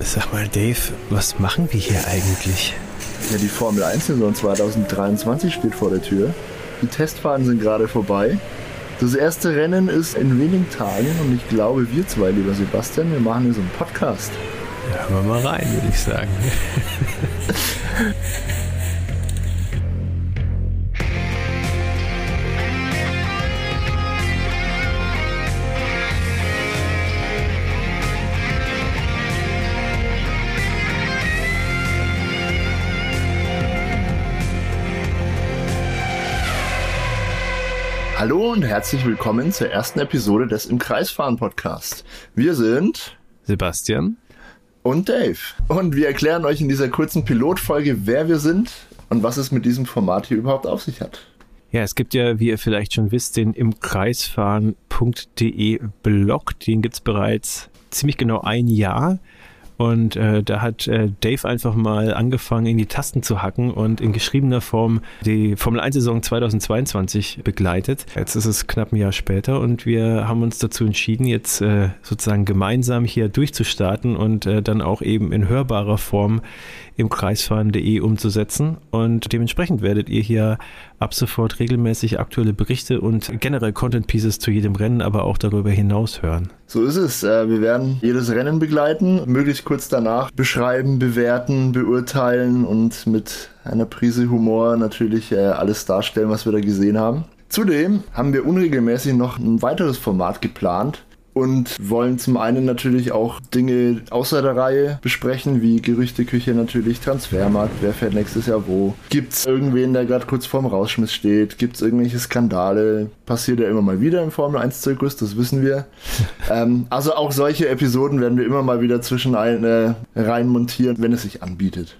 Sag mal, Dave, was machen wir hier eigentlich? Ja, die Formel 1-Saison 2023 steht vor der Tür. Die Testfahren sind gerade vorbei. Das erste Rennen ist in wenigen Tagen und ich glaube, wir zwei, lieber Sebastian, wir machen hier so einen Podcast. Ja, hören wir mal rein, würde ich sagen. Hallo und herzlich willkommen zur ersten Episode des Im Kreisfahren Podcast. Wir sind Sebastian und Dave. Und wir erklären euch in dieser kurzen Pilotfolge, wer wir sind und was es mit diesem Format hier überhaupt auf sich hat. Ja, es gibt ja, wie ihr vielleicht schon wisst, den im Kreisfahren.de Blog. Den gibt es bereits ziemlich genau ein Jahr. Und äh, da hat äh, Dave einfach mal angefangen, in die Tasten zu hacken und in geschriebener Form die Formel 1-Saison 2022 begleitet. Jetzt ist es knapp ein Jahr später und wir haben uns dazu entschieden, jetzt äh, sozusagen gemeinsam hier durchzustarten und äh, dann auch eben in hörbarer Form im kreisfahren.de umzusetzen. Und dementsprechend werdet ihr hier ab sofort regelmäßig aktuelle Berichte und generell Content Pieces zu jedem Rennen, aber auch darüber hinaus hören. So ist es. Äh, wir werden jedes Rennen begleiten, möglichst kurz danach beschreiben, bewerten, beurteilen und mit einer Prise Humor natürlich äh, alles darstellen, was wir da gesehen haben. Zudem haben wir unregelmäßig noch ein weiteres Format geplant, und wollen zum einen natürlich auch Dinge außer der Reihe besprechen, wie Gerüchteküche natürlich, Transfermarkt, wer fährt nächstes Jahr wo. Gibt es irgendwen, der gerade kurz vorm Rausschmiss steht? Gibt es irgendwelche Skandale? Passiert ja immer mal wieder im Formel 1-Zirkus, das wissen wir. ähm, also auch solche Episoden werden wir immer mal wieder zwischen ein, rein montieren, wenn es sich anbietet.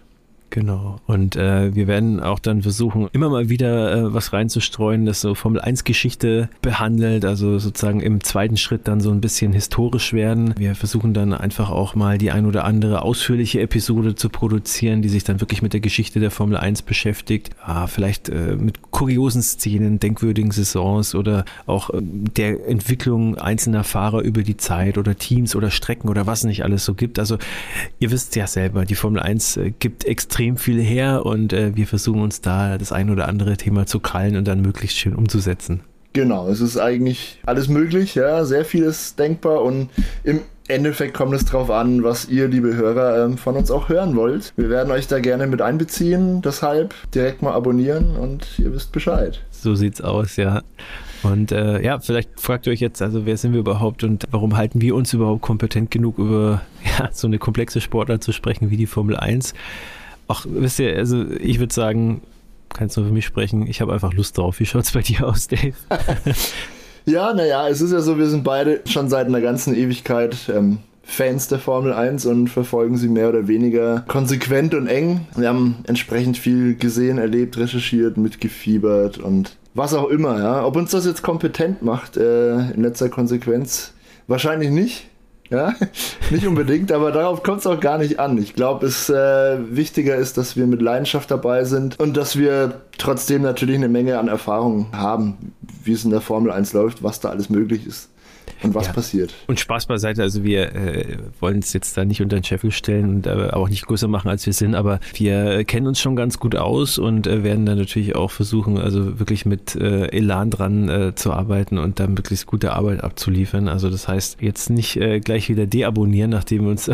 Genau. Und äh, wir werden auch dann versuchen, immer mal wieder äh, was reinzustreuen, das so Formel 1 Geschichte behandelt, also sozusagen im zweiten Schritt dann so ein bisschen historisch werden. Wir versuchen dann einfach auch mal die ein oder andere ausführliche Episode zu produzieren, die sich dann wirklich mit der Geschichte der Formel 1 beschäftigt. Ah, vielleicht äh, mit kuriosen Szenen, denkwürdigen Saisons oder auch äh, der Entwicklung einzelner Fahrer über die Zeit oder Teams oder Strecken oder was nicht alles so gibt. Also ihr wisst ja selber, die Formel 1 äh, gibt extrem viel her und äh, wir versuchen uns da das ein oder andere Thema zu krallen und dann möglichst schön umzusetzen. Genau, es ist eigentlich alles möglich, ja, sehr vieles denkbar und im Endeffekt kommt es darauf an, was ihr, liebe Hörer, ähm, von uns auch hören wollt. Wir werden euch da gerne mit einbeziehen, deshalb direkt mal abonnieren und ihr wisst Bescheid. So sieht's aus, ja. Und äh, ja, vielleicht fragt ihr euch jetzt, also wer sind wir überhaupt und warum halten wir uns überhaupt kompetent genug über ja, so eine komplexe Sportart zu sprechen wie die Formel 1? Ach, wisst ihr, also ich würde sagen, kannst du für mich sprechen, ich habe einfach Lust drauf. Wie schaut es bei dir aus, Dave? ja, naja, es ist ja so, wir sind beide schon seit einer ganzen Ewigkeit ähm, Fans der Formel 1 und verfolgen sie mehr oder weniger konsequent und eng. Wir haben entsprechend viel gesehen, erlebt, recherchiert, mitgefiebert und was auch immer, ja. Ob uns das jetzt kompetent macht, äh, in letzter Konsequenz, wahrscheinlich nicht. Ja, nicht unbedingt, aber darauf kommt es auch gar nicht an. Ich glaube, es äh, wichtiger ist, dass wir mit Leidenschaft dabei sind und dass wir trotzdem natürlich eine Menge an Erfahrung haben, wie es in der Formel 1 läuft, was da alles möglich ist und was ja. passiert. Und Spaß beiseite, also wir äh, wollen es jetzt da nicht unter den Scheffel stellen und äh, auch nicht größer machen, als wir sind, aber wir kennen uns schon ganz gut aus und äh, werden dann natürlich auch versuchen, also wirklich mit äh, Elan dran äh, zu arbeiten und dann möglichst gute Arbeit abzuliefern. Also das heißt, jetzt nicht äh, gleich wieder deabonnieren, nachdem wir uns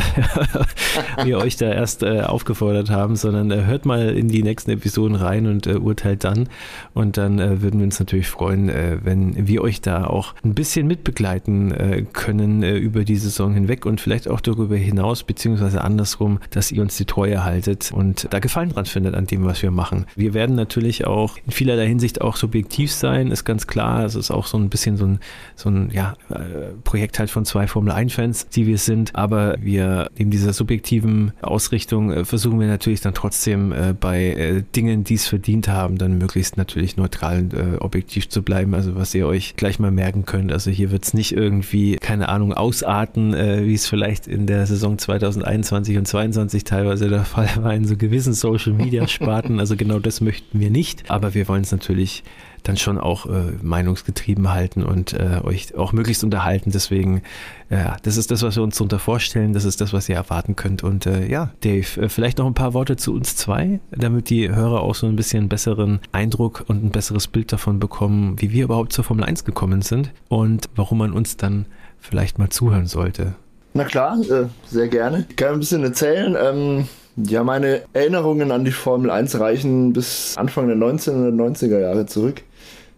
wir euch da erst äh, aufgefordert haben, sondern äh, hört mal in die nächsten Episoden rein und äh, urteilt dann. Und dann äh, würden wir uns natürlich freuen, äh, wenn wir euch da auch ein bisschen mitbegleiten begleiten äh, können äh, über die Saison hinweg und vielleicht auch darüber hinaus, beziehungsweise andersrum, dass ihr uns die Treue haltet und da Gefallen dran findet an dem, was wir machen. Wir werden natürlich auch in vielerlei Hinsicht auch subjektiv sein, ist ganz klar. Es ist auch so ein bisschen so ein, so ein ja, äh, Projekt halt von zwei Formel 1-Fans, die wir sind, aber wir neben dieser subjektiven Ausrichtung äh, versuchen wir natürlich dann trotzdem äh, bei äh, Dingen, die es verdient haben, dann möglichst natürlich neutral objektiv zu bleiben. Also was ihr euch gleich mal merken könnt. Also hier wird es nicht irgendwie, keine Ahnung, ausarten, äh, wie es vielleicht in der Saison 2021 und 2022 teilweise der Fall war in so gewissen Social Media Sparten. Also genau das möchten wir nicht. Aber wir wollen es natürlich dann schon auch äh, meinungsgetrieben halten und äh, euch auch möglichst unterhalten. Deswegen, äh, das ist das, was wir uns darunter vorstellen. Das ist das, was ihr erwarten könnt. Und äh, ja, Dave, äh, vielleicht noch ein paar Worte zu uns zwei, damit die Hörer auch so ein bisschen einen besseren Eindruck und ein besseres Bild davon bekommen, wie wir überhaupt zur Formel 1 gekommen sind und warum man uns dann vielleicht mal zuhören sollte. Na klar, äh, sehr gerne. Ich kann ein bisschen erzählen. Ähm ja, meine Erinnerungen an die Formel 1 reichen bis Anfang der 1990er Jahre zurück.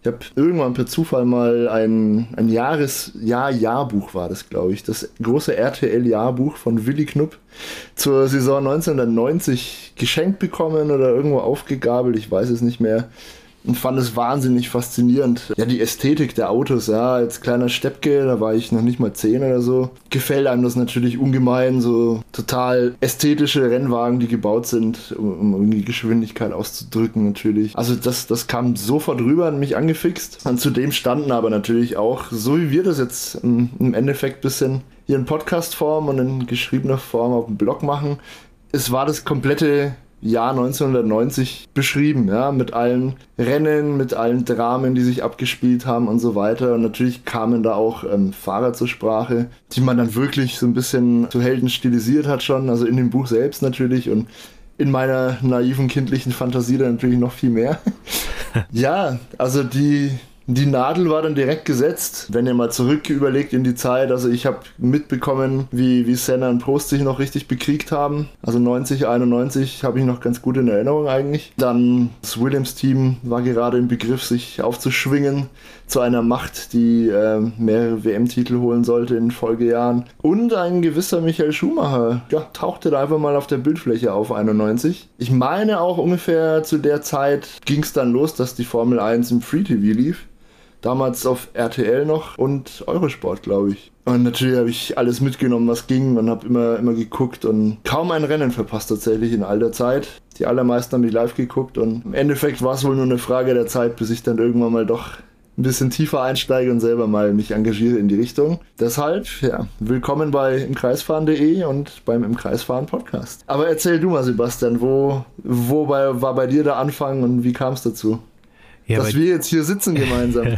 Ich habe irgendwann per Zufall mal ein, ein Jahres-Jahr-Jahrbuch war das, glaube ich. Das große RTL-Jahrbuch von Willy Knupp zur Saison 1990 geschenkt bekommen oder irgendwo aufgegabelt, ich weiß es nicht mehr und fand es wahnsinnig faszinierend. Ja, die Ästhetik der Autos, ja, als kleiner Steppke, da war ich noch nicht mal 10 oder so, gefällt einem das natürlich ungemein, so total ästhetische Rennwagen, die gebaut sind, um, um die Geschwindigkeit auszudrücken natürlich. Also das, das kam sofort rüber und mich angefixt. Und zudem standen aber natürlich auch, so wie wir das jetzt im, im Endeffekt bisschen hier in Podcast-Form und in geschriebener Form auf dem Blog machen, es war das komplette Jahr 1990 beschrieben, ja, mit allen Rennen, mit allen Dramen, die sich abgespielt haben und so weiter. Und natürlich kamen da auch ähm, Fahrer zur Sprache, die man dann wirklich so ein bisschen zu Helden stilisiert hat schon, also in dem Buch selbst natürlich und in meiner naiven kindlichen Fantasie dann natürlich noch viel mehr. ja, also die die Nadel war dann direkt gesetzt. Wenn ihr mal zurück überlegt in die Zeit, also ich habe mitbekommen, wie, wie Senna und Prost sich noch richtig bekriegt haben. Also 90, 91 habe ich noch ganz gut in Erinnerung eigentlich. Dann das Williams-Team war gerade im Begriff, sich aufzuschwingen zu einer Macht, die äh, mehrere WM-Titel holen sollte in Folgejahren. Und ein gewisser Michael Schumacher, ja, tauchte da einfach mal auf der Bildfläche auf 91. Ich meine auch ungefähr zu der Zeit ging es dann los, dass die Formel 1 im Free TV lief. Damals auf RTL noch und Eurosport, glaube ich. Und natürlich habe ich alles mitgenommen, was ging und habe immer, immer geguckt und kaum ein Rennen verpasst tatsächlich in all der Zeit. Die allermeisten haben mich live geguckt und im Endeffekt war es wohl nur eine Frage der Zeit, bis ich dann irgendwann mal doch ein bisschen tiefer einsteige und selber mal mich engagiere in die Richtung. Deshalb, ja, willkommen bei imkreisfahren.de und beim Imkreisfahren Podcast. Aber erzähl du mal, Sebastian, wo, wo bei, war bei dir der Anfang und wie kam es dazu? Ja, dass wir jetzt hier sitzen gemeinsam.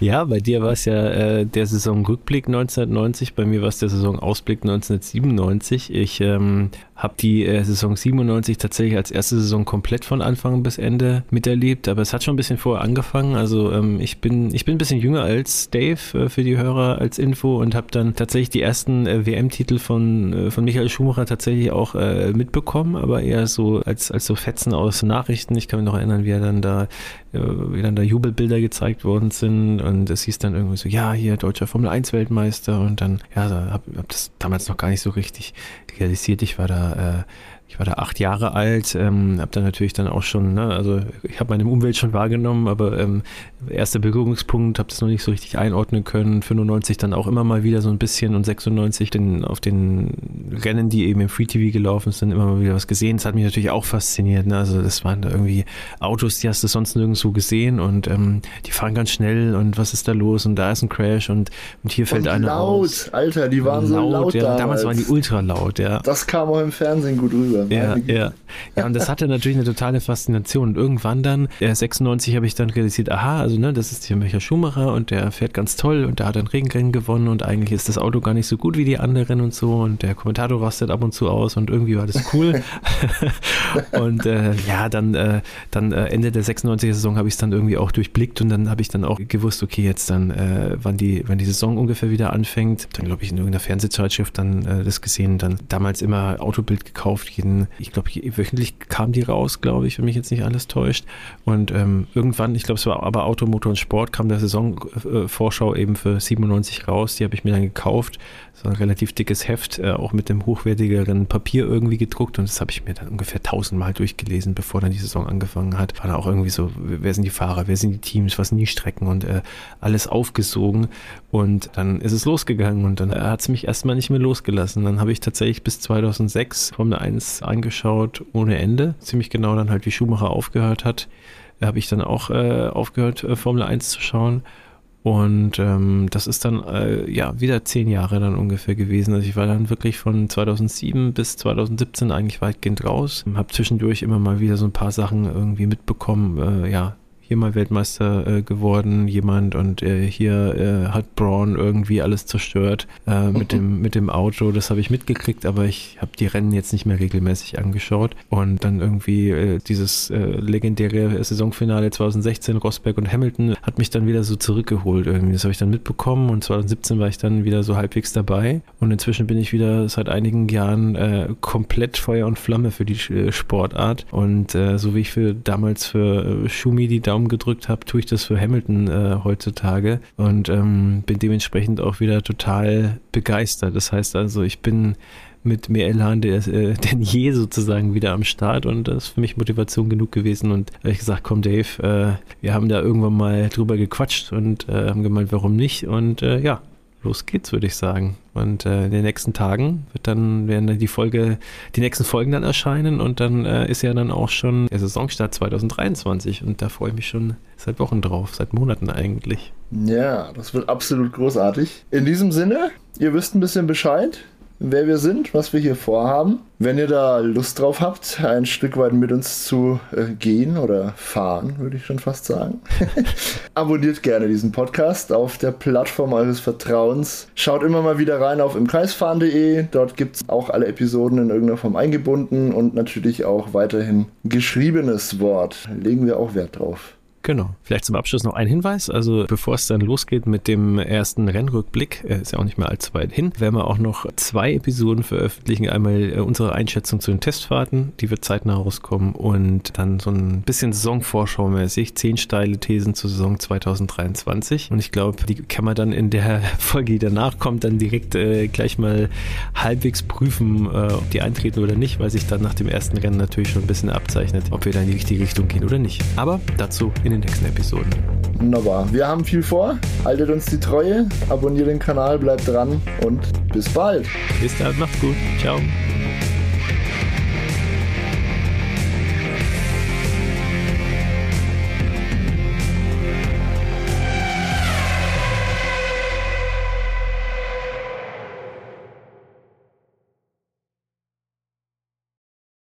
ja, bei dir war es ja äh, der Saisonrückblick 1990, bei mir war es der Saisonausblick 1997. Ich ähm, habe die äh, Saison 97 tatsächlich als erste Saison komplett von Anfang bis Ende miterlebt, aber es hat schon ein bisschen vorher angefangen. Also ähm, ich bin ich bin ein bisschen jünger als Dave äh, für die Hörer als Info und habe dann tatsächlich die ersten äh, WM-Titel von äh, von Michael Schumacher tatsächlich auch äh, mitbekommen, aber eher so als als so Fetzen aus Nachrichten. Ich kann mich noch erinnern, wie er dann da äh, wie dann da Jubelbilder gezeigt worden sind und es hieß dann irgendwie so, ja, hier deutscher Formel 1 Weltmeister und dann ja, habe hab das damals noch gar nicht so richtig realisiert. Ich war da äh, ich war da acht Jahre alt, ähm, habe dann natürlich dann auch schon, ne, also ich habe meine Umwelt schon wahrgenommen, aber ähm, erster Berührungspunkt, habe das noch nicht so richtig einordnen können. 95 dann auch immer mal wieder so ein bisschen und 96 den, auf den Rennen, die eben im Free TV gelaufen sind, immer mal wieder was gesehen. Das hat mich natürlich auch fasziniert. Ne? Also das waren da irgendwie Autos, die hast du sonst nirgendwo gesehen und ähm, die fahren ganz schnell und was ist da los und da ist ein Crash und, und hier fällt und einer laut, aus. Alter, die waren laut, so laut ja. Damals. damals waren die ultra laut, ja. Das kam auch im Fernsehen gut rüber. Ja, ja. ja, und das hatte natürlich eine totale Faszination. Und irgendwann dann, äh, 96 habe ich dann realisiert, aha, also ne, das ist hier Michael Schumacher und der fährt ganz toll und der hat ein Regenrennen gewonnen und eigentlich ist das Auto gar nicht so gut wie die anderen und so und der Kommentator rastet ab und zu aus und irgendwie war das cool. und äh, ja, dann, äh, dann äh, Ende der 96er Saison habe ich es dann irgendwie auch durchblickt und dann habe ich dann auch gewusst, okay, jetzt dann, äh, wann, die, wann die Saison ungefähr wieder anfängt. Dann glaube ich in irgendeiner Fernsehzeitschrift dann äh, das gesehen, dann damals immer Autobild gekauft, jeden, ich glaube, wöchentlich kam die raus, glaube ich, wenn mich jetzt nicht alles täuscht. Und ähm, irgendwann, ich glaube, es war aber Automotor und Sport, kam der Saisonvorschau eben für 97 raus. Die habe ich mir dann gekauft. So ein relativ dickes Heft, äh, auch mit dem hochwertigeren Papier irgendwie gedruckt. Und das habe ich mir dann ungefähr tausendmal durchgelesen, bevor dann die Saison angefangen hat. War da auch irgendwie so, wer sind die Fahrer, wer sind die Teams, was sind die Strecken und äh, alles aufgesogen. Und dann ist es losgegangen und dann äh, hat es mich erstmal nicht mehr losgelassen. Dann habe ich tatsächlich bis 2006 Formel 1 angeschaut ohne Ende. Ziemlich genau dann halt, wie Schumacher aufgehört hat habe ich dann auch äh, aufgehört, äh, Formel 1 zu schauen. Und ähm, das ist dann äh, ja wieder zehn Jahre dann ungefähr gewesen. Also ich war dann wirklich von 2007 bis 2017 eigentlich weitgehend raus. Habe zwischendurch immer mal wieder so ein paar Sachen irgendwie mitbekommen. Äh, ja, hier mal Weltmeister äh, geworden, jemand und äh, hier äh, hat Braun irgendwie alles zerstört äh, mit, dem, mit dem Auto. Das habe ich mitgekriegt, aber ich habe die Rennen jetzt nicht mehr regelmäßig angeschaut. Und dann irgendwie äh, dieses äh, legendäre Saisonfinale 2016, Rosberg und Hamilton, hat mich dann wieder so zurückgeholt irgendwie. Das habe ich dann mitbekommen und 2017 war ich dann wieder so halbwegs dabei. Und inzwischen bin ich wieder seit einigen Jahren komplett Feuer und Flamme für die Sportart. Und so wie ich für damals für Schumi die Daumen gedrückt habe, tue ich das für Hamilton äh, heutzutage und ähm, bin dementsprechend auch wieder total begeistert. Das heißt also, ich bin mit mehr Elan der, äh, denn je sozusagen wieder am Start und das ist für mich Motivation genug gewesen und habe ich gesagt, komm Dave, äh, wir haben da irgendwann mal drüber gequatscht und äh, haben gemeint, warum nicht und äh, ja, los geht's, würde ich sagen. Und äh, in den nächsten Tagen wird dann, werden dann die Folge, die nächsten Folgen dann erscheinen und dann äh, ist ja dann auch schon der Saisonstart 2023 und da freue ich mich schon seit Wochen drauf, seit Monaten eigentlich. Ja, das wird absolut großartig. In diesem Sinne, ihr wisst ein bisschen Bescheid wer wir sind, was wir hier vorhaben. Wenn ihr da Lust drauf habt, ein Stück weit mit uns zu äh, gehen oder fahren, würde ich schon fast sagen, abonniert gerne diesen Podcast auf der Plattform eures Vertrauens. Schaut immer mal wieder rein auf imkreisfahren.de. Dort gibt es auch alle Episoden in irgendeiner Form eingebunden und natürlich auch weiterhin geschriebenes Wort. Legen wir auch Wert drauf. Genau. Vielleicht zum Abschluss noch ein Hinweis. Also bevor es dann losgeht mit dem ersten Rennrückblick, äh, ist ja auch nicht mehr allzu weit hin, werden wir auch noch zwei Episoden veröffentlichen. Einmal äh, unsere Einschätzung zu den Testfahrten, die wird zeitnah rauskommen und dann so ein bisschen Saisonvorschau-mäßig, zehn steile Thesen zur Saison 2023. Und ich glaube, die kann man dann in der Folge, die danach kommt, dann direkt äh, gleich mal halbwegs prüfen, äh, ob die eintreten oder nicht, weil sich dann nach dem ersten Rennen natürlich schon ein bisschen abzeichnet, ob wir da in die richtige Richtung gehen oder nicht. Aber dazu in den nächsten Episoden. Wunderbar. Wir haben viel vor. Haltet uns die Treue, abonniert den Kanal, bleibt dran und bis bald. Bis dann, macht's gut. Ciao.